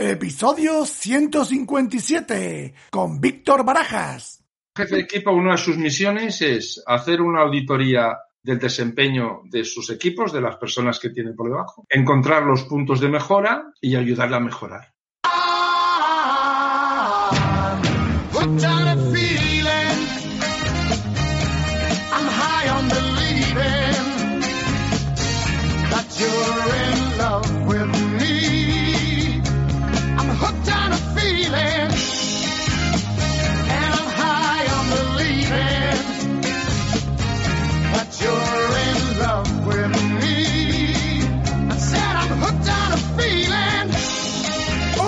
Episodio 157 con Víctor Barajas. Jefe de equipo, una de sus misiones es hacer una auditoría del desempeño de sus equipos, de las personas que tienen por debajo, encontrar los puntos de mejora y ayudarle a mejorar.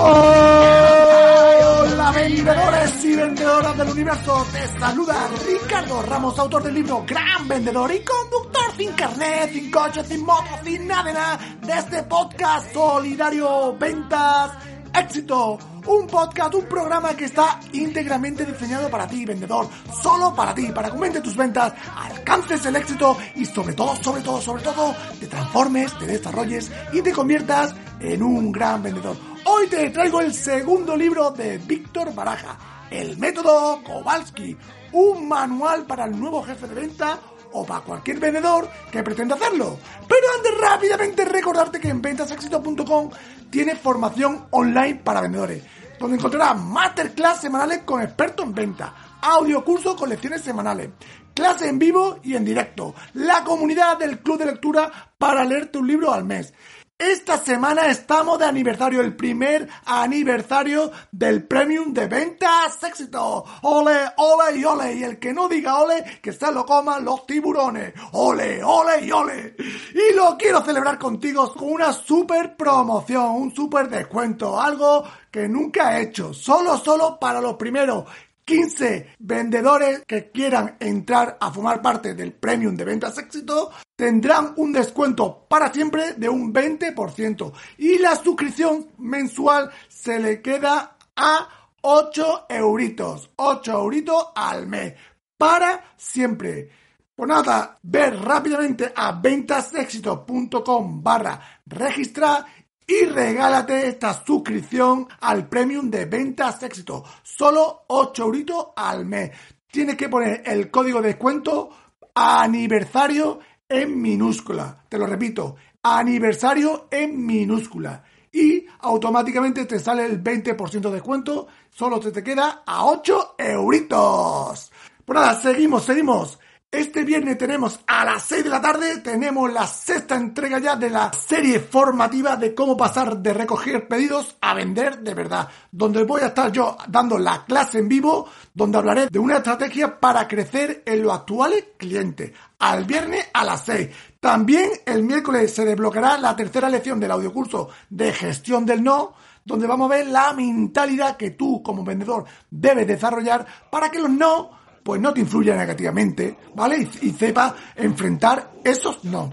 Hola vendedores y vendedoras del universo, te saluda Ricardo Ramos, autor del libro Gran Vendedor y conductor sin carnet, sin coche, sin moto, sin nada de nada de este podcast solidario Ventas Éxito. Un podcast, un programa que está íntegramente diseñado para ti, vendedor. Solo para ti, para que aumente tus ventas, alcances el éxito y sobre todo, sobre todo, sobre todo, te transformes, te desarrolles y te conviertas en un gran vendedor. Hoy te traigo el segundo libro de Víctor Baraja, El método Kowalski, un manual para el nuevo jefe de venta o para cualquier vendedor que pretenda hacerlo. Pero antes rápidamente recordarte que en ventasexito.com tiene formación online para vendedores, donde encontrarás masterclass semanales con expertos en venta, audio curso con lecciones semanales, clase en vivo y en directo, la comunidad del club de lectura para leerte un libro al mes. Esta semana estamos de aniversario, el primer aniversario del Premium de Ventas Éxito. Ole, ole y ole. Y el que no diga ole, que se lo coman los tiburones. Ole, ole y ole. Y lo quiero celebrar contigo con una super promoción, un super descuento, algo que nunca he hecho. Solo, solo para los primeros 15 vendedores que quieran entrar a formar parte del Premium de Ventas Éxito tendrán un descuento para siempre de un 20% y la suscripción mensual se le queda a 8 euritos, 8 euritos al mes para siempre. Pues nada, ver rápidamente a ventasexito.com barra registrar y regálate esta suscripción al premium de ventas éxito. Solo 8 euritos al mes. Tienes que poner el código de descuento aniversario en minúscula. Te lo repito, aniversario en minúscula. Y automáticamente te sale el 20% de descuento. Solo te, te queda a 8 euritos. Pues nada, seguimos, seguimos. Este viernes tenemos a las 6 de la tarde, tenemos la sexta entrega ya de la serie formativa de cómo pasar de recoger pedidos a vender de verdad, donde voy a estar yo dando la clase en vivo, donde hablaré de una estrategia para crecer en los actuales clientes, al viernes a las 6. También el miércoles se desbloqueará la tercera lección del audiocurso de gestión del no, donde vamos a ver la mentalidad que tú como vendedor debes desarrollar para que los no pues no te influya negativamente, ¿vale? Y, sepa enfrentar esos no.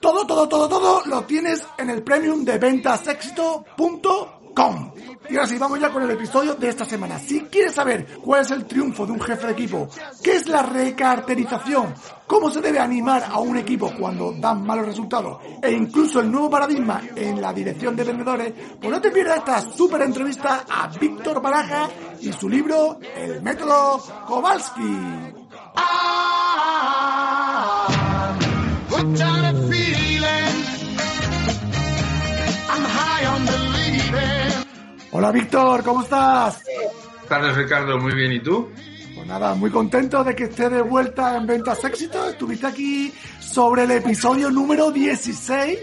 Todo, todo, todo, todo lo tienes en el premium de ventasexito.com. Y ahora sí, vamos ya con el episodio de esta semana. Si quieres saber cuál es el triunfo de un jefe de equipo, qué es la recarterización, cómo se debe animar a un equipo cuando dan malos resultados, e incluso el nuevo paradigma en la dirección de vendedores, pues no te pierdas esta súper entrevista a Víctor Baraja y su libro El método Kowalski. Hola Víctor, ¿cómo estás? Tardes Ricardo, muy bien, ¿y tú? Pues nada, muy contento de que esté de vuelta en Ventas Éxito. Estuviste aquí sobre el episodio número 16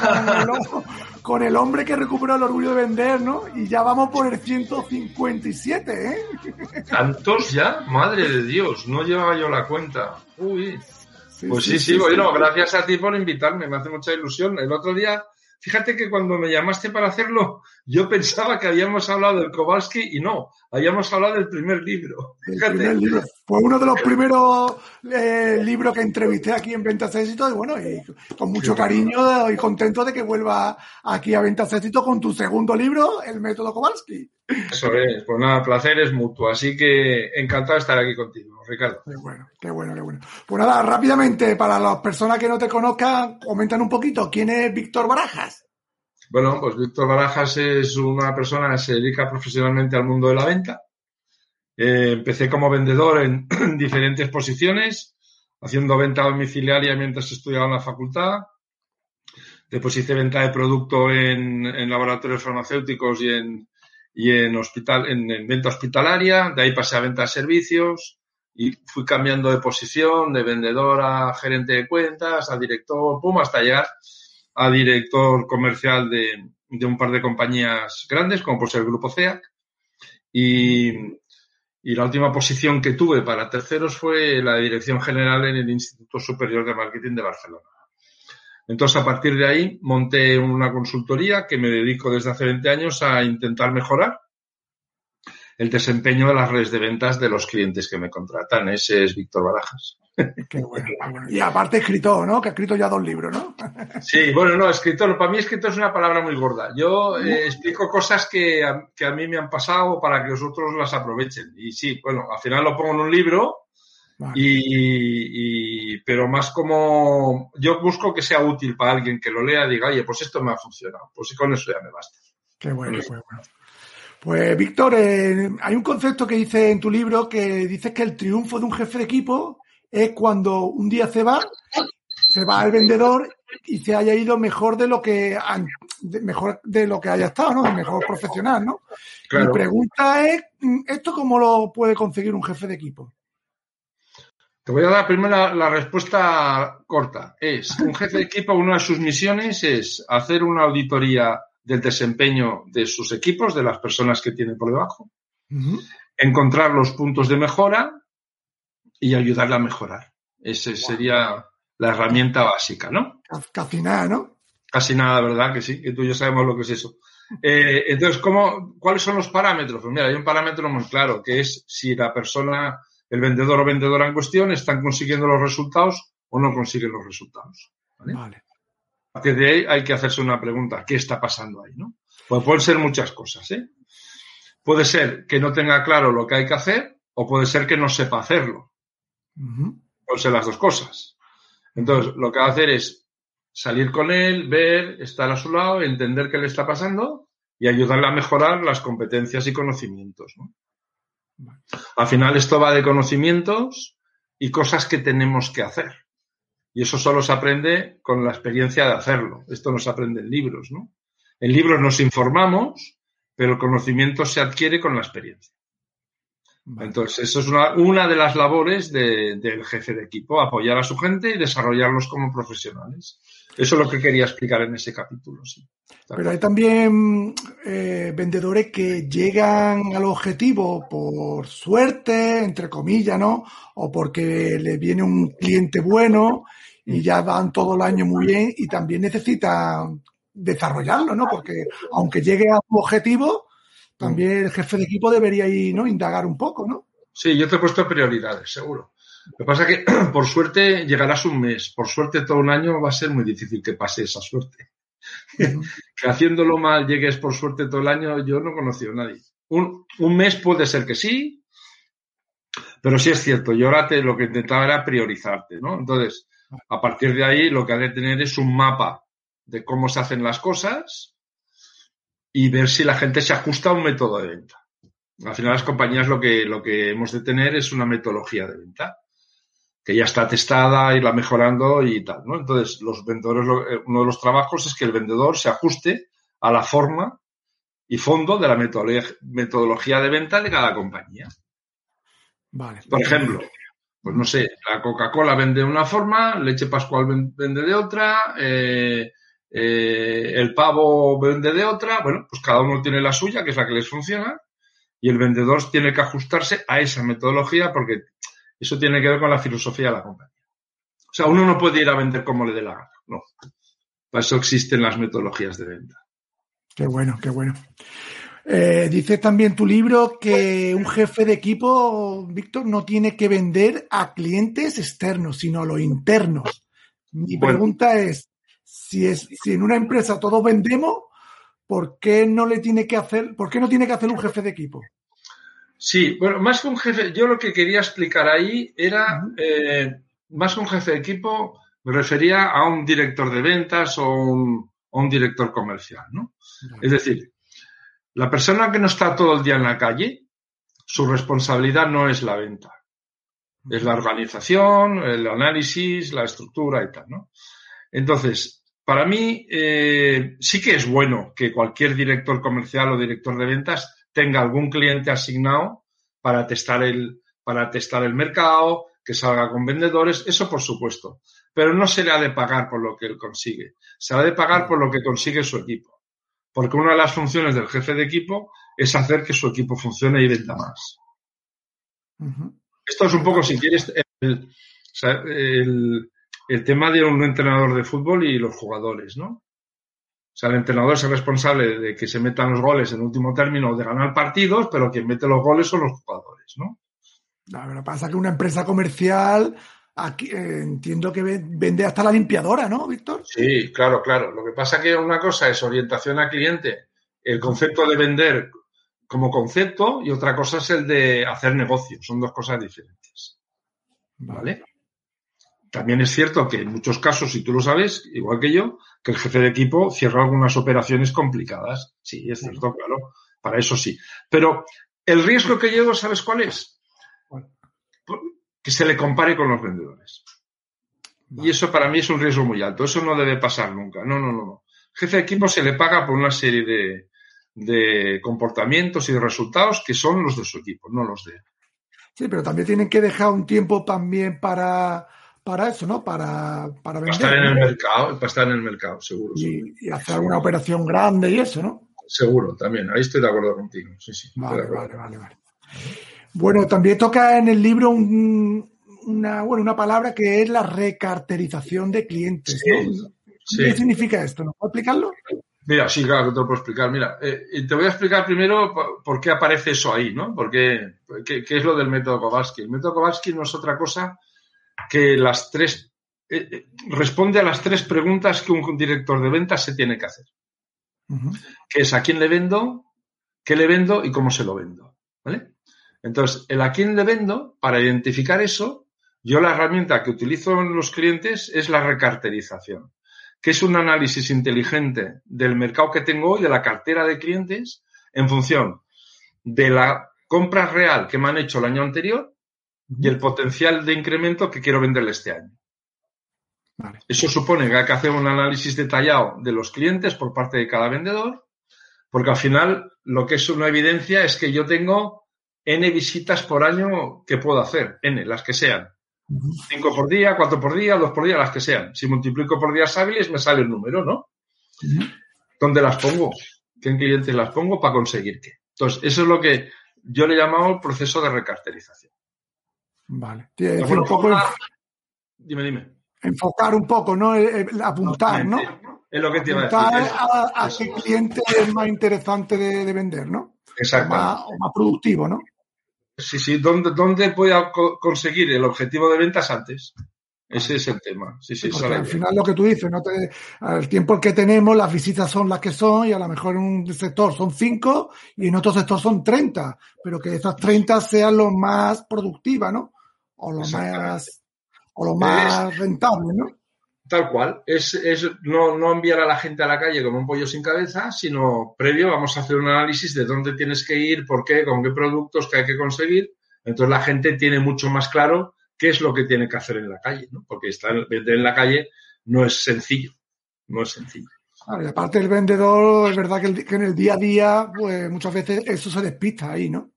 con el, hombre que recuperó el orgullo de vender, ¿no? Y ya vamos por el 157, ¿eh? ¿Tantos ya? Madre de Dios, no llevaba yo la cuenta. Uy. pues sí, sí, bueno, gracias a ti por invitarme, me hace mucha ilusión. El otro día Fíjate que cuando me llamaste para hacerlo, yo pensaba que habíamos hablado del Kowalski y no, habíamos hablado del primer libro. Fíjate. Fue uno de los primeros eh, libros que entrevisté aquí en Ventas Éxito y bueno, y con mucho cariño y contento de que vuelva aquí a Ventas Éxito con tu segundo libro, El Método Kowalski. Eso es, pues nada, placer es mutuo, así que encantado de estar aquí contigo, Ricardo. Qué bueno, qué bueno, qué bueno. Pues nada, rápidamente, para las personas que no te conozcan, comentan un poquito, ¿quién es Víctor Barajas? Bueno, pues Víctor Barajas es una persona que se dedica profesionalmente al mundo de la venta. Eh, empecé como vendedor en diferentes posiciones, haciendo venta domiciliaria mientras estudiaba en la facultad. Después hice venta de producto en, laboratorios farmacéuticos y en, y en hospital, en, venta hospitalaria. De ahí pasé a venta de servicios y fui cambiando de posición, de vendedor a gerente de cuentas, a director, pum, hasta llegar a director comercial de, un par de compañías grandes, como por ser el Grupo CEAC. Y, y, la última posición que tuve para terceros fue la de dirección general en el Instituto Superior de Marketing de Barcelona. Entonces, a partir de ahí, monté una consultoría que me dedico desde hace 20 años a intentar mejorar el desempeño de las redes de ventas de los clientes que me contratan. Ese es Víctor Barajas. Qué bueno, Y aparte escritor, ¿no? Que ha escrito ya dos libros, ¿no? Sí, bueno, no, escritor. Para mí escritor es una palabra muy gorda. Yo eh, explico cosas que a, que a mí me han pasado para que vosotros las aprovechen. Y sí, bueno, al final lo pongo en un libro y, pero más como yo busco que sea útil para alguien que lo lea y diga, oye, pues esto me ha funcionado. Pues con eso ya me basta. Qué bueno, qué bueno. Pues Víctor, eh, hay un concepto que dice en tu libro que dices que el triunfo de un jefe de equipo es cuando un día se va, se va el vendedor y se haya ido mejor de lo que mejor de lo que haya estado, ¿no? Mejor profesional, ¿no? Mi pregunta es, ¿esto cómo lo puede conseguir un jefe de equipo? Te voy a dar primero la, respuesta corta. Es un jefe de equipo, una de sus misiones es hacer una auditoría del desempeño de sus equipos, de las personas que tienen por debajo, encontrar los puntos de mejora y ayudarle a mejorar. Esa sería la herramienta básica, ¿no? Casi nada, ¿no? Casi nada, ¿verdad? Que sí, que tú y yo sabemos lo que es eso. Eh, entonces, ¿cómo, ¿cuáles son los parámetros? Pues mira, hay un parámetro muy claro, que es si la persona, el vendedor o vendedora en cuestión, están consiguiendo los resultados o no consiguen los resultados. vale. A partir de ahí hay que hacerse una pregunta, ¿qué está pasando ahí? ¿no? Pues pueden ser muchas cosas. ¿eh? Puede ser que no tenga claro lo que hay que hacer o puede ser que no sepa hacerlo. Pueden ser las dos cosas. Entonces, lo que va a hacer es salir con él, ver, estar a su lado, entender qué le está pasando y ayudarle a mejorar las competencias y conocimientos. Al final esto va de conocimientos y cosas que tenemos que hacer. Y eso solo se aprende con la experiencia de hacerlo. Esto no se aprende en libros, ¿no? En libros nos informamos, pero el conocimiento se adquiere con la experiencia. Entonces, eso es una, de las labores del jefe de equipo, apoyar a su gente y desarrollarlos como profesionales. Eso es lo que quería explicar en ese capítulo, sí. Pero hay también eh, vendedores que llegan al objetivo por suerte, entre comillas, ¿no? O porque le viene un cliente bueno y ya van todo el año muy bien y también necesitan desarrollarlo, ¿no? Porque aunque llegue a su objetivo, también el jefe de equipo debería ir, ¿no? Indagar un poco, ¿no? Sí, yo te he puesto prioridades, seguro. Lo que pasa es que, por suerte, llegarás un mes. Por suerte, todo un año va a ser muy difícil que pase esa suerte. que haciéndolo mal llegues por suerte todo el año, yo no he conocido a nadie. Un, un mes puede ser que sí, pero sí es cierto. Yo ahora te, lo que intentaba era priorizarte, ¿no? Entonces, a partir de ahí, lo que hay que tener es un mapa de cómo se hacen las cosas y ver si la gente se ajusta a un método de venta. Al final, las compañías lo que, lo que hemos de tener es una metodología de venta que ya está testada, irla mejorando y tal, ¿no? Entonces, los vendedores, eh, uno de los trabajos es que el vendedor se ajuste a la forma y fondo de la metodología de venta de cada compañía. Vale. Por ejemplo, pues no sé, la Coca-Cola vende de una forma, leche pascual vende de otra, eh, eh, el pavo vende de otra, bueno, pues cada uno tiene la suya, que es la que les funciona, y el vendedor tiene que ajustarse a esa metodología porque eso tiene que ver con la filosofía de la compañía. O sea, uno no puede ir a vender como le dé la gana, no. Para eso existen las metodologías de venta. Qué bueno, qué bueno. Eh, dice también tu libro que un jefe de equipo, Víctor, no tiene que vender a clientes externos, sino a los internos. Mi pregunta es, si es, si en una empresa todos vendemos, ¿por qué no le tiene que hacer, por qué no tiene que hacer un jefe de equipo? Sí, bueno, más que un jefe, yo lo que quería explicar ahí era, eh, más que un jefe de equipo, me refería a un director de ventas o un, o un director comercial, ¿no? Es decir, la persona que no está todo el día en la calle, su responsabilidad no es la venta. Es la organización, el análisis, la estructura y tal, ¿no? Entonces, para mí eh, sí que es bueno que cualquier director comercial o director de ventas tenga algún cliente asignado para testar el, para testar el mercado, que salga con vendedores, eso por supuesto. Pero no se le ha de pagar por lo que él consigue, se le ha de pagar por lo que consigue su equipo. Porque una de las funciones del jefe de equipo es hacer que su equipo funcione y venda más. Esto es un poco, si quieres, el, el, tema de un entrenador de fútbol y los jugadores, ¿no? O sea, el entrenador es el responsable de que se metan los goles en último término de ganar partidos, pero quien mete los goles son los jugadores, ¿no? Lo que pasa es que una empresa comercial aquí, eh, entiendo que vende hasta la limpiadora, ¿no, Víctor? Sí, claro, claro. Lo que pasa es que una cosa es orientación al cliente, el concepto de vender como concepto y otra cosa es el de hacer negocio. Son dos cosas diferentes. ¿Vale? También es cierto que en muchos casos, si tú lo sabes, igual que yo, que el jefe de equipo cierra algunas operaciones complicadas. Sí, es cierto, claro. Para eso sí. Pero el riesgo que llevo, ¿sabes cuál es? que se le compare con los vendedores. Y eso para mí es un riesgo muy alto. Eso no debe pasar nunca. No, no, no, no. Jefe de equipo se le paga por una serie de, de comportamientos y de resultados que son los de su equipo, no los de él. Sí, pero también tienen que dejar un tiempo también para, para eso, ¿no? Para, para vender. Para estar en el mercado, para estar en el mercado, seguro. Y, hacer una operación grande y eso, ¿no? Seguro, también. Ahí estoy de acuerdo contigo. Sí, sí. Vale, vale, vale, vale. Bueno, también toca en el libro una, bueno, una palabra que es la recarterización de clientes. ¿Qué significa esto? ¿No puedo explicarlo? Mira, sí, claro que te lo puedo explicar. Mira, eh, te voy a explicar primero por qué aparece eso ahí, ¿no? Porque, qué, qué es lo del método Kowalski. El método Kowalski no es otra cosa que las tres, eh, eh, responde a las tres preguntas que un director de ventas se tiene que hacer. Que es a quién le vendo, qué le vendo y cómo se lo vendo. ¿Vale? Entonces, el a quién le vendo, para identificar eso, yo la herramienta que utilizo en los clientes es la recarterización, que es un análisis inteligente del mercado que tengo hoy, de la cartera de clientes, en función de la compra real que me han hecho el año anterior y el potencial de incremento que quiero venderle este año. Eso supone que hay que hacer un análisis detallado de los clientes por parte de cada vendedor, porque al final lo que es una evidencia es que yo tengo N visitas por año que puedo hacer, N, las que sean. Cinco por día, cuatro por día, dos por día, las que sean. Si multiplico por días hábiles me sale el número, ¿no? ¿Dónde las pongo? ¿Qué clientes las pongo para conseguir qué? Entonces, eso es lo que yo le llamaba el proceso de recarterización. Vale. un poco Dime, dime. Enfocar un poco, ¿no? apuntar, ¿no? Es lo que te iba a decir. A, qué cliente es más interesante de, vender, ¿no? Exacto. o más productivo, ¿no? Sí, sí, ¿dónde, dónde voy a conseguir el objetivo de ventas antes? Ese es el tema. Sí, sí, al final lo que tú dices, ¿no? el tiempo que tenemos, las visitas son las que son, y a lo mejor en un sector son cinco y en otro sector son 30, pero que esas 30 sean lo más productivas, ¿no? O lo más, o lo más rentable, ¿no? Tal cual. Es, es no, no, enviar a la gente a la calle como un pollo sin cabeza, sino previo vamos a hacer un análisis de dónde tienes que ir, por qué, con qué productos que hay que conseguir. Entonces la gente tiene mucho más claro qué es lo que tiene que hacer en la calle, ¿no? Porque estar, vender en la calle no es sencillo. No es sencillo. y aparte el vendedor, es verdad que, en el día a día, pues muchas veces eso se despista ahí, ¿no?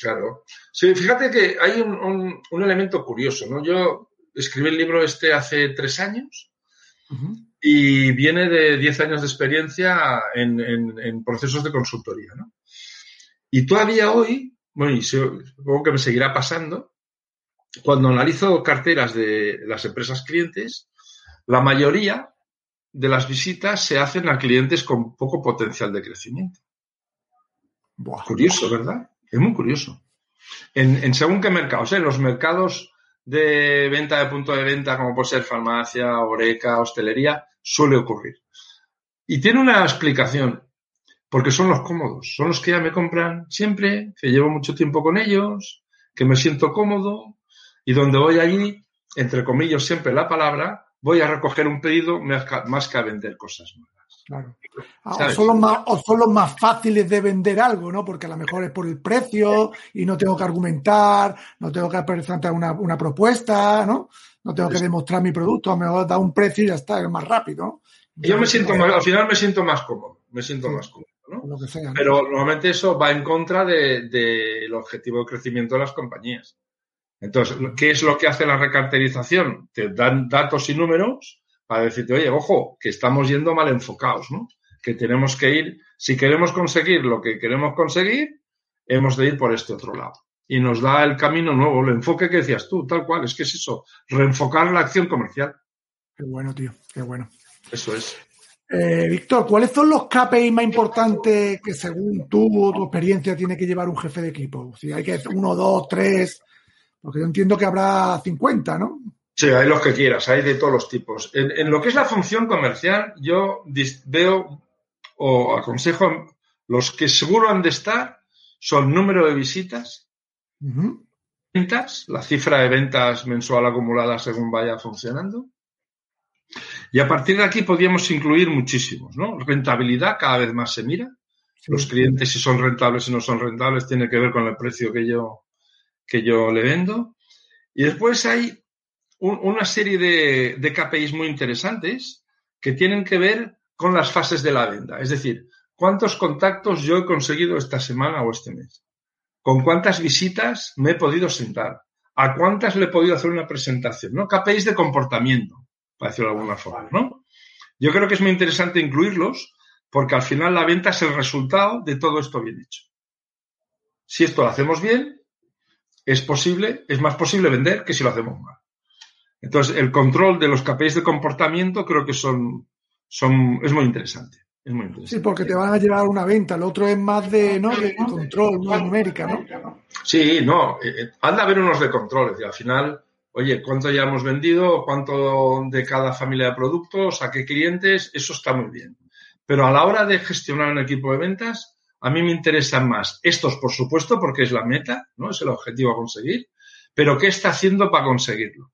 Claro. Sí, fíjate que hay un, un elemento curioso, ¿no? Yo escribí el libro este hace tres años y viene de 10 años de experiencia en, procesos de consultoría. ¿no? Y todavía hoy, bueno, y supongo que me seguirá pasando, cuando analizo carteras de las empresas clientes, la mayoría de las visitas se hacen a clientes con poco potencial de crecimiento. Curioso, ¿verdad? Es muy curioso. En, según qué mercados, en los mercados de venta de punto de venta, como puede ser farmacia, oreca, hostelería, suele ocurrir. Y tiene una explicación, porque son los cómodos, son los que ya me compran siempre, que llevo mucho tiempo con ellos, que me siento cómodo y donde voy allí, entre comillas siempre la palabra, voy a recoger un pedido más que a vender cosas nuevas. Claro. Ah, o, son los más, o son los más fáciles de vender algo, ¿no? Porque a lo mejor es por el precio y no tengo que argumentar, no tengo que presentar una, una propuesta, ¿no? No tengo que demostrar mi producto, a lo mejor da un precio y ya está, es más rápido, ¿no? Yo me siento más, al final me siento más cómodo, me siento más cómodo, ¿no? Pero normalmente eso va en contra del de, objetivo de crecimiento de las compañías. Entonces, ¿qué es lo que hace la recarterización? Te dan datos y números para decirte, oye, ojo, que estamos yendo mal enfocados, ¿no? Que tenemos que ir, si queremos conseguir lo que queremos conseguir, hemos de ir por este otro lado. Y nos da el camino nuevo, el enfoque que decías tú, tal cual, es que es eso, reenfocar la acción comercial. Qué bueno, tío, qué bueno. Eso es. Eh, Víctor, ¿cuáles son los KPI más importantes que según tú o tu experiencia tiene que llevar un jefe de equipo? Si hay que uno, dos, tres, porque yo entiendo que habrá 50, ¿no? Sí, hay los que quieras, hay de todos los tipos. En, lo que es la función comercial, yo veo o aconsejo los que seguro han de estar son número de visitas, ventas, la cifra de ventas mensual acumulada según vaya funcionando, y a partir de aquí podríamos incluir muchísimos, ¿no? Rentabilidad cada vez más se mira. Los clientes si son rentables y no son rentables tiene que ver con el precio que yo, que yo le vendo. Y después hay una serie de, de KPIs muy interesantes que tienen que ver con las fases de la venta. Es decir, cuántos contactos yo he conseguido esta semana o este mes. Con cuántas visitas me he podido sentar. A cuántas le he podido hacer una presentación. ¿no? KPIs de comportamiento para decirlo de alguna forma, ¿no? Yo creo que es muy interesante incluirlos porque al final la venta es el resultado de todo esto bien hecho. Si esto lo hacemos bien, es posible, es más posible vender que si lo hacemos mal. Entonces, el control de los KPIs de comportamiento creo que son, son, es muy interesante. Es muy interesante. Sí, porque te van a llevar a una venta. El otro es más de, ¿no? de control, no numérica, ¿no? Sí, no. Eh, eh, anda a haber unos de control. al final, oye, cuánto ya hemos vendido, cuánto de cada familia de productos, a qué clientes, eso está muy bien. Pero a la hora de gestionar un equipo de ventas, a mí me interesan más estos, por supuesto, porque es la meta, ¿no? Es el objetivo a conseguir, pero ¿qué está haciendo para conseguirlo?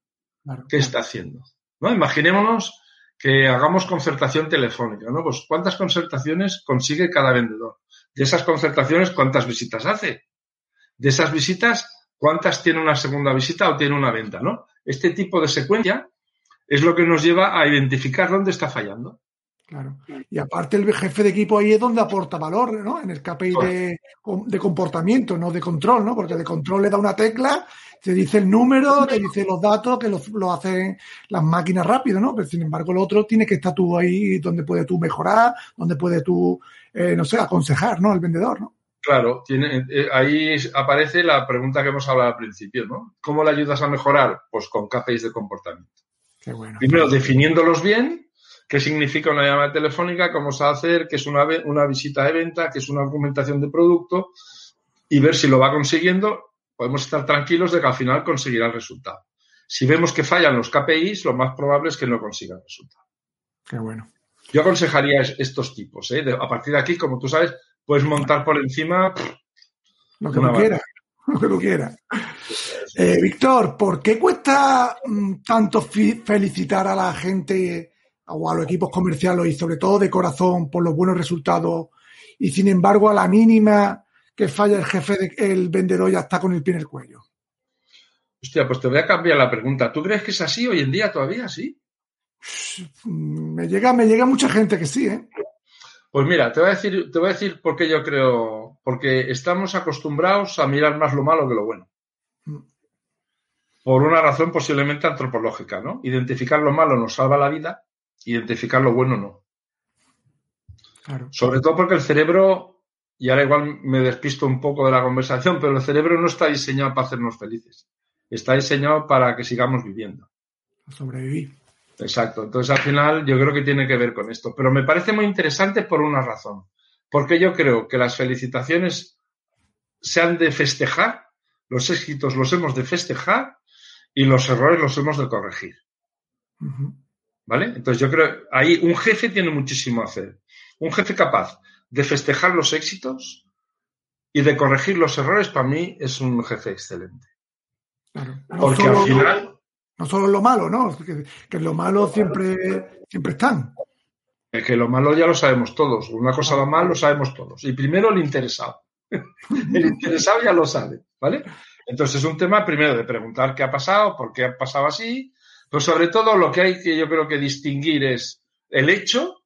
¿Qué está haciendo? ¿No? Imaginémonos que hagamos concertación telefónica, ¿no? Pues ¿cuántas concertaciones consigue cada vendedor? De esas concertaciones, ¿cuántas visitas hace? De esas visitas, cuántas tiene una segunda visita o tiene una venta, ¿no? Este tipo de secuencia es lo que nos lleva a identificar dónde está fallando. Claro. Y aparte el jefe de equipo ahí es donde aporta valor, ¿no? En el KPI de, de, comportamiento, no de control, ¿no? Porque de control le da una tecla, te dice el número, te dice los datos, que lo, hacen las máquinas rápido, ¿no? Pero sin embargo el otro tiene que estar tú ahí donde puedes tú mejorar, donde puedes tú, eh, no sé, aconsejar, ¿no? Al vendedor, ¿no? Claro, tiene, eh, ahí aparece la pregunta que hemos hablado al principio, ¿no? ¿Cómo le ayudas a mejorar? Pues con KPIs de comportamiento. Qué bueno. Primero, definiéndolos bien, qué significa una llamada telefónica, cómo se va a hacer, qué es una, una visita de venta, qué es una argumentación de producto, y ver si lo va consiguiendo, podemos estar tranquilos de que al final conseguirá el resultado. Si vemos que fallan los KPIs, lo más probable es que no consiga el resultado. Qué bueno. Yo aconsejaría estos tipos. ¿eh? a partir de aquí, como tú sabes, puedes montar por encima. lo que tú quieras. Lo que tú quieras. Eh, Víctor, ¿por qué cuesta mm, tanto felicitar a la gente o a los equipos comerciales y sobre todo de corazón por los buenos resultados y sin embargo a la mínima que falla el jefe, el vendedor ya está con el pie en el cuello? Hostia, pues te voy a cambiar la pregunta. ¿Tú crees que es así hoy en día todavía, sí? Me llega, me llega mucha gente que sí, ¿eh? Pues mira, te voy a decir, te voy a decir por qué yo creo, porque estamos acostumbrados a mirar más lo malo que lo bueno. Mm. Por una razón posiblemente antropológica, ¿no? Identificar lo malo nos salva la vida, identificar lo bueno no. Claro. Sobre todo porque el cerebro, y ahora igual me despisto un poco de la conversación, pero el cerebro no está diseñado para hacernos felices. Está diseñado para que sigamos viviendo. Sobrevivir. Exacto. Entonces, al final, yo creo que tiene que ver con esto. Pero me parece muy interesante por una razón. Porque yo creo que las felicitaciones se han de festejar, los éxitos los hemos de festejar y los errores los hemos de corregir. ¿Vale? Entonces, yo creo ahí un jefe tiene muchísimo a hacer. Un jefe capaz de festejar los éxitos y de corregir los errores, para mí es un jefe excelente. Porque al final no solo lo malo, ¿no? Que, lo malo siempre, siempre están. Es que lo malo ya lo sabemos todos. Una cosa va mal, lo sabemos todos. Y primero el interesado. el interesado ya lo sabe, ¿vale? Entonces es un tema primero de preguntar qué ha pasado, por qué ha pasado así, pero sobre todo lo que hay que yo creo que distinguir es el hecho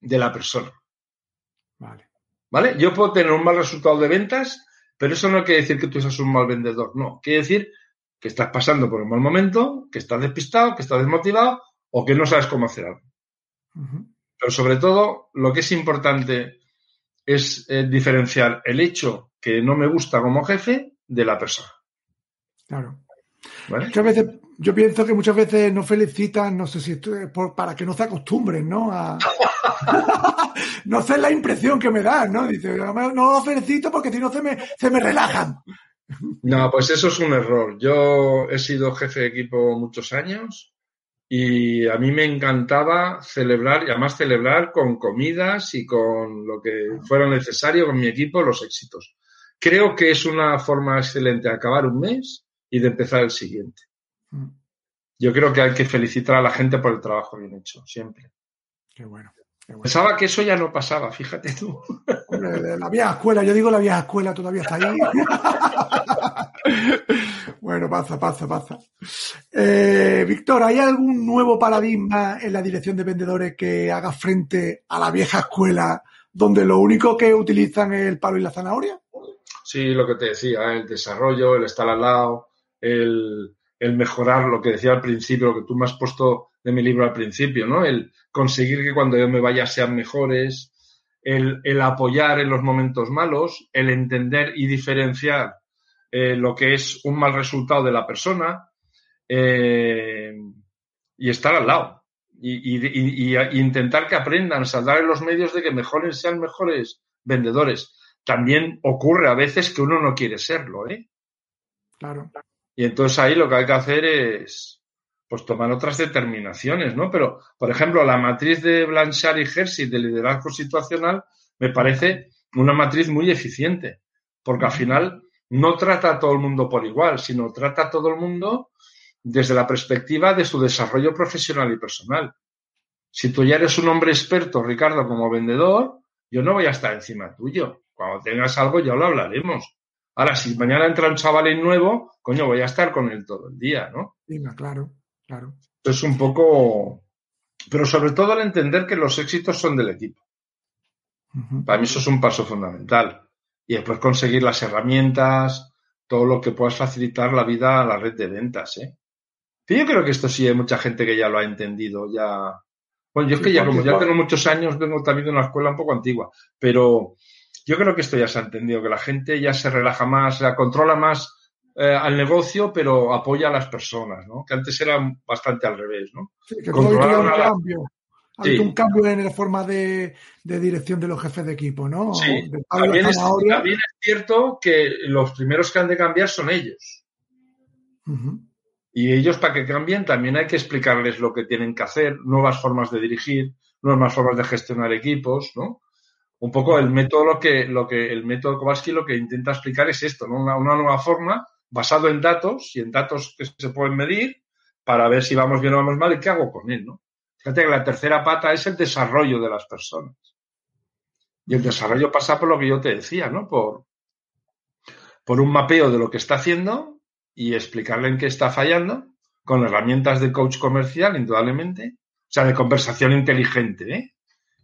de la persona. Vale. ¿Vale? Yo puedo tener un mal resultado de ventas, pero eso no quiere decir que tú seas un mal vendedor. No, quiere decir que estás pasando por un mal momento, que estás despistado, que estás desmotivado o que no sabes cómo hacer algo. Pero sobre todo, lo que es importante es eh, diferenciar el hecho que no me gusta como jefe de la persona. Claro. Muchas veces, yo pienso que muchas veces no felicitan, no sé si por, para que no se acostumbren, ¿no? A... no sé la impresión que me da, ¿no? Dice, no, lo felicito porque si no se me, se me relajan. No, pues eso es un error. Yo he sido jefe de equipo muchos años y a mí me encantaba celebrar, y además celebrar con comidas y con lo que fuera necesario con mi equipo los éxitos. Creo que es una forma excelente de acabar un mes y de empezar el siguiente. Mm. Yo creo que hay que felicitar a la gente por el trabajo bien hecho, siempre. Qué bueno. Pensaba que eso ya no pasaba, fíjate tú. la vieja escuela, yo digo la vieja escuela todavía está ahí. bueno, pasa, pasa, pasa. Eh, Víctor, ¿hay algún nuevo paradigma en la dirección de vendedores que haga frente a la vieja escuela donde lo único que utilizan es el palo y la zanahoria? Sí, lo que te decía, el desarrollo, el estar al lado, el, el mejorar lo que decía al principio, lo que tú me has puesto de mi libro al principio, ¿no? El conseguir que cuando yo me vaya sean mejores, el, el apoyar en los momentos malos, el entender y diferenciar eh, lo que es un mal resultado de la persona eh, y estar al lado. Y, y, y, intentar que aprendan, saldar en los medios de que mejoren, sean mejores vendedores. También ocurre a veces que uno no quiere serlo, ¿eh? Claro. Y entonces ahí lo que hay que hacer es, pues tomar otras determinaciones, ¿no? Pero, por ejemplo, la matriz de Blanchard y Hersey de liderazgo situacional me parece una matriz muy eficiente, porque al final no trata a todo el mundo por igual, sino trata a todo el mundo desde la perspectiva de su desarrollo profesional y personal. Si tú ya eres un hombre experto, Ricardo, como vendedor, yo no voy a estar encima tuyo. Cuando tengas algo ya lo hablaremos. Ahora, si mañana entra un chaval nuevo, coño, voy a estar con él todo el día, ¿no? Claro. Claro. Es un poco. Pero sobre todo al entender que los éxitos son del equipo. Para mí eso es un paso fundamental. Y después conseguir las herramientas, todo lo que puedas facilitar la vida a la red de ventas. ¿eh? yo creo que esto sí hay mucha gente que ya lo ha entendido. ya Bueno, yo es que ya como ya tengo muchos años, vengo también de una escuela un poco antigua. Pero yo creo que esto ya se ha entendido, que la gente ya se relaja más, la controla más eh, al negocio, pero apoya a las personas, ¿no? Que antes era bastante al revés, ¿no? Sí, que un cambio. un cambio en la forma de, dirección de los jefes de equipo, ¿no? Sí, también es, cierto que los primeros que han de cambiar son ellos. Y ellos, para que cambien, también hay que explicarles lo que tienen que hacer, nuevas formas de dirigir, nuevas formas de gestionar equipos, ¿no? Un poco el método, lo que, lo que, el método Kowalski lo que intenta explicar es esto, ¿no? Una, una nueva forma basado en datos y en datos que se pueden medir para ver si vamos bien o vamos mal y qué hago con él, ¿no? Fíjate que la tercera pata es el desarrollo de las personas. Y el desarrollo pasa por lo que yo te decía, ¿no? Por, por un mapeo de lo que está haciendo y explicarle en qué está fallando con herramientas de coach comercial, indudablemente, o sea, de conversación inteligente, ¿eh?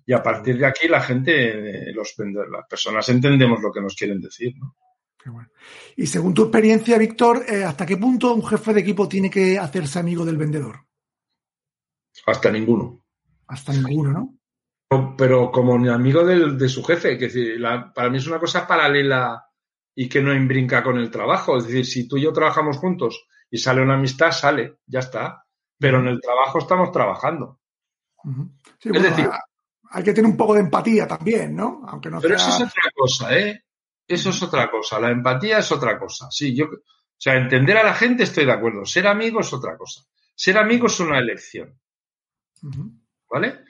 Y a partir de aquí la gente, los, las personas entendemos lo que nos quieren decir, ¿no? Y según tu experiencia, Víctor, eh, ¿hasta qué punto un jefe de equipo tiene que hacerse amigo del vendedor? Hasta ninguno. Hasta ninguno, ¿no? Pero, como amigo de su jefe, que para mí es una cosa paralela y que no imbrinca con el trabajo. Es decir, si tú y yo trabajamos juntos y sale una amistad, sale, ya está. Pero en el trabajo estamos trabajando. es decir, hay que tener un poco de empatía también, ¿no? Aunque no pero eso es otra cosa, ¿eh? Eso es otra cosa. La empatía es otra cosa. Sí, yo, o sea, entender a la gente estoy de acuerdo. Ser amigo es otra cosa. Ser amigo es una elección. ¿Vale?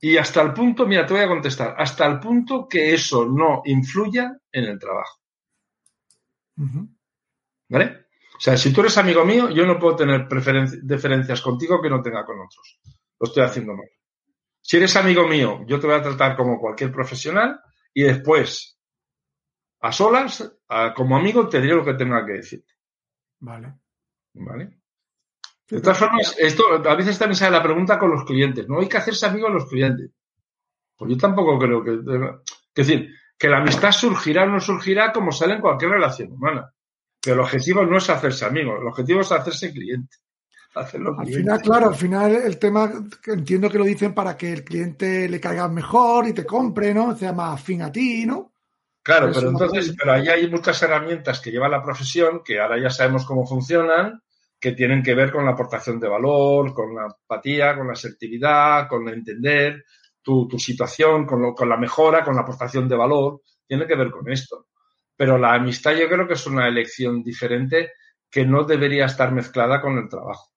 Y hasta el punto, mira, te voy a contestar, hasta el punto que eso no influya en el trabajo. ¿Vale? O sea, si tú eres amigo mío, yo no puedo tener diferencias contigo que no tenga con otros. Lo estoy haciendo mal. Si eres amigo mío, yo te voy a tratar como cualquier profesional y después, a solas, como amigo, te diré lo que tenga que decirte. Vale. Vale. De todas formas, esto a veces también sale la pregunta con los clientes. No hay que hacerse amigo de los clientes. Pues yo tampoco creo que. Es decir, que la amistad surgirá o no surgirá como sale en cualquier relación humana. Pero el objetivo no es hacerse amigo, el objetivo es hacerse cliente. Hacerlo al final, claro, al final el tema, entiendo que lo dicen para que el cliente le caiga mejor y te compre, ¿no? Sea más afín a ti, ¿no? Claro, pero entonces, pero ahí hay muchas herramientas que lleva la profesión, que ahora ya sabemos cómo funcionan, que tienen que ver con la aportación de valor, con la empatía, con la asertividad, con entender tu, situación, con, con la mejora, con la aportación de valor. Tiene que ver con esto. Pero la amistad yo creo que es una elección diferente que no debería estar mezclada con el trabajo.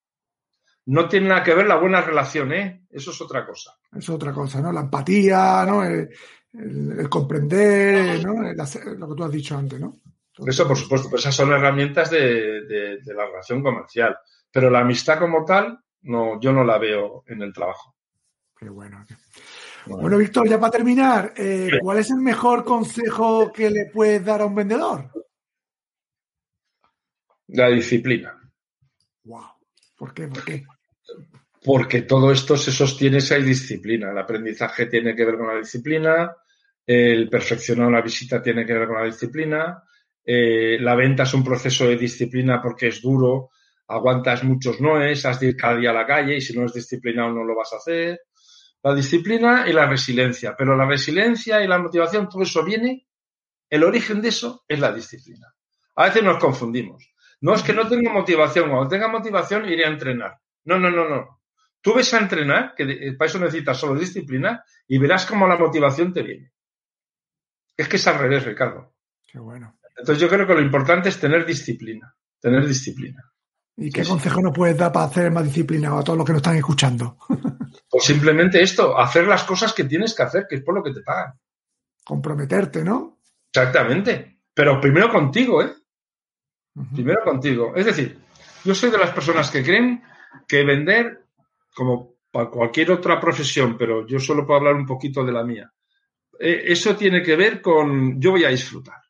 No tiene nada que ver la buena relación, ¿eh? Eso es otra cosa. Es otra cosa, ¿no? La empatía, ¿no? El, comprender, ¿no? lo que tú has dicho antes, ¿no? Eso, por supuesto, pues esas son herramientas de, de, la relación comercial. Pero la amistad como tal, no, yo no la veo en el trabajo. Qué bueno. Bueno, Víctor, ya para terminar, eh, ¿cuál es el mejor consejo que le puedes dar a un vendedor? La disciplina. Wow. ¿Por qué? ¿Por qué? Porque todo esto se sostiene si hay disciplina. El aprendizaje tiene que ver con la disciplina, el perfeccionar una visita tiene que ver con la disciplina, eh, la venta es un proceso de disciplina porque es duro, aguantas muchos noes, has de ir cada día a la calle y si no es disciplinado no lo vas a hacer la disciplina y la resiliencia. Pero la resiliencia y la motivación, todo eso viene, el origen de eso es la disciplina. A veces nos confundimos. No es que no tengo motivación, cuando tenga motivación iré a entrenar. No, no, no, no. Tú ves a entrenar, que eh, para eso necesitas solo disciplina, y verás cómo la motivación te viene. Es que es al revés, Ricardo. Qué bueno. Entonces yo creo que lo importante es tener disciplina. Tener disciplina. ¿Y qué consejo nos puedes dar para hacer más disciplinado a todos los que nos están escuchando? Pues simplemente esto, hacer las cosas que tienes que hacer, que es por lo que te pagan. Comprometerte, ¿no? Exactamente. Pero primero contigo, ¿eh? Primero contigo. Es decir, yo soy de las personas que creen que vender, como para cualquier otra profesión, pero yo solo puedo hablar un poquito de la mía, eso tiene que ver con yo voy a disfrutar.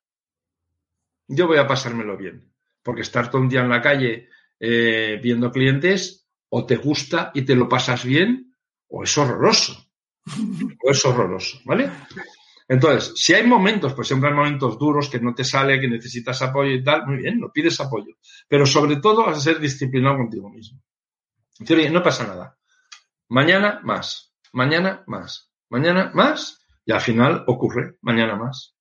Yo voy a pasármelo bien. Porque estar todo un día en la calle eh, viendo clientes, o te gusta y te lo pasas bien, o es horroroso. O es horroroso, ¿vale? Entonces, si hay momentos, pues siempre hay momentos duros que no te sale, que necesitas apoyo y tal, muy bien, no pides apoyo. Pero sobre todo vas a ser disciplinado contigo mismo. No pasa nada. Mañana más, mañana más, mañana más, y al final ocurre, mañana más.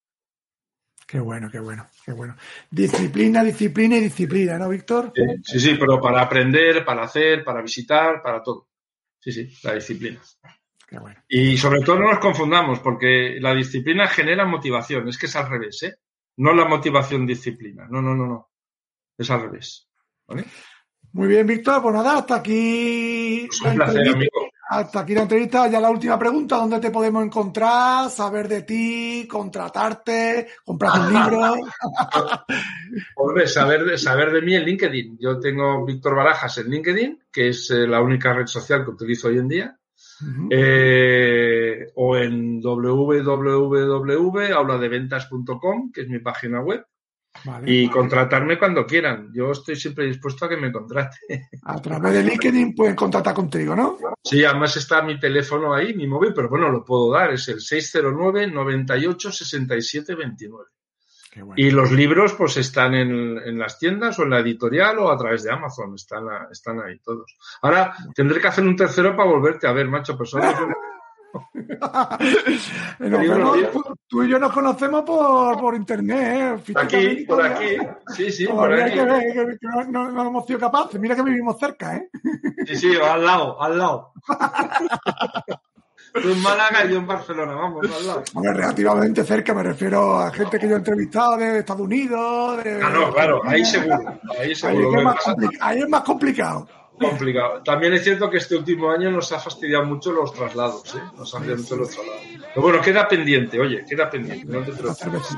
Qué bueno, qué bueno, qué bueno. Disciplina, disciplina y disciplina, ¿no, Víctor? Sí, sí, pero para aprender, para hacer, para visitar, para todo. Sí, sí, la disciplina. Qué bueno. Y sobre todo no nos confundamos, porque la disciplina genera motivación, es que es al revés, ¿eh? No la motivación disciplina, no, no, no, no. Es al revés. ¿vale? Muy bien, Víctor, pues nada, hasta aquí. Pues un placer, amigo. Hasta aquí la entrevista. Ya la última pregunta, ¿dónde te podemos encontrar? Saber de ti, contratarte, comprar un libro. Hombre, saber de, saber de mí en LinkedIn. Yo tengo Víctor Barajas en LinkedIn, que es eh, la única red social que utilizo hoy en día. Eh, o en www.auladeventas.com, que es mi página web. Y contratarme cuando quieran. Yo estoy siempre dispuesto a que me contrate. A través de LinkedIn pueden contactar contigo, ¿no? Sí, además está mi teléfono ahí, mi móvil, pero bueno, lo puedo dar. Es el 609 98 67 29. Y los libros pues están en, las tiendas o en la editorial o a través de Amazon, están, están ahí todos. Ahora tendré que hacer un tercero para volverte a ver, macho, personas. tú y yo nos conocemos por, por internet, ¿eh? Aquí, por aquí. Sí, sí, por aquí. no, no, hemos sido capaces. Mira que vivimos cerca, ¿eh? Sí, sí, al lado, al lado. Tú en Málaga y yo en Barcelona, vamos, al lado. relativamente cerca, me refiero a gente que yo he entrevistado de Estados Unidos. De... Ah, no, claro, ahí seguro. Ahí, seguro. Ahí, es más, ahí es más complicado. Complicado. También es cierto que este último año nos ha fastidiado mucho los traslados, ¿eh? Nos ha fastidiado mucho los traslados. Pero bueno, queda pendiente, oye, queda pendiente. No te preocupes.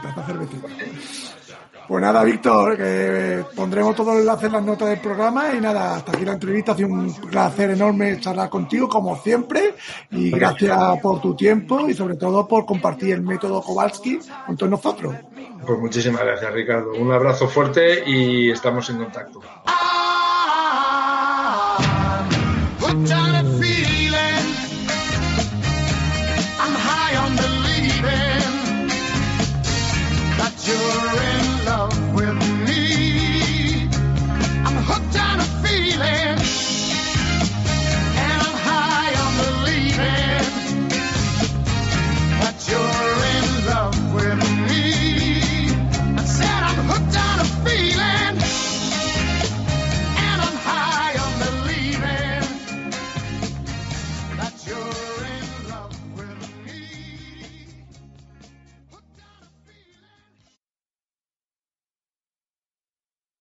Pues nada, Víctor, que pondremos todos los enlaces en las notas del programa y nada, hasta aquí la entrevista. Ha sido un placer enorme charlar contigo, como siempre, y gracias por tu tiempo y sobre todo por compartir el método Kowalski con todos nosotros. Pues muchísimas gracias, Ricardo. Un abrazo fuerte y estamos en contacto. Jonathan.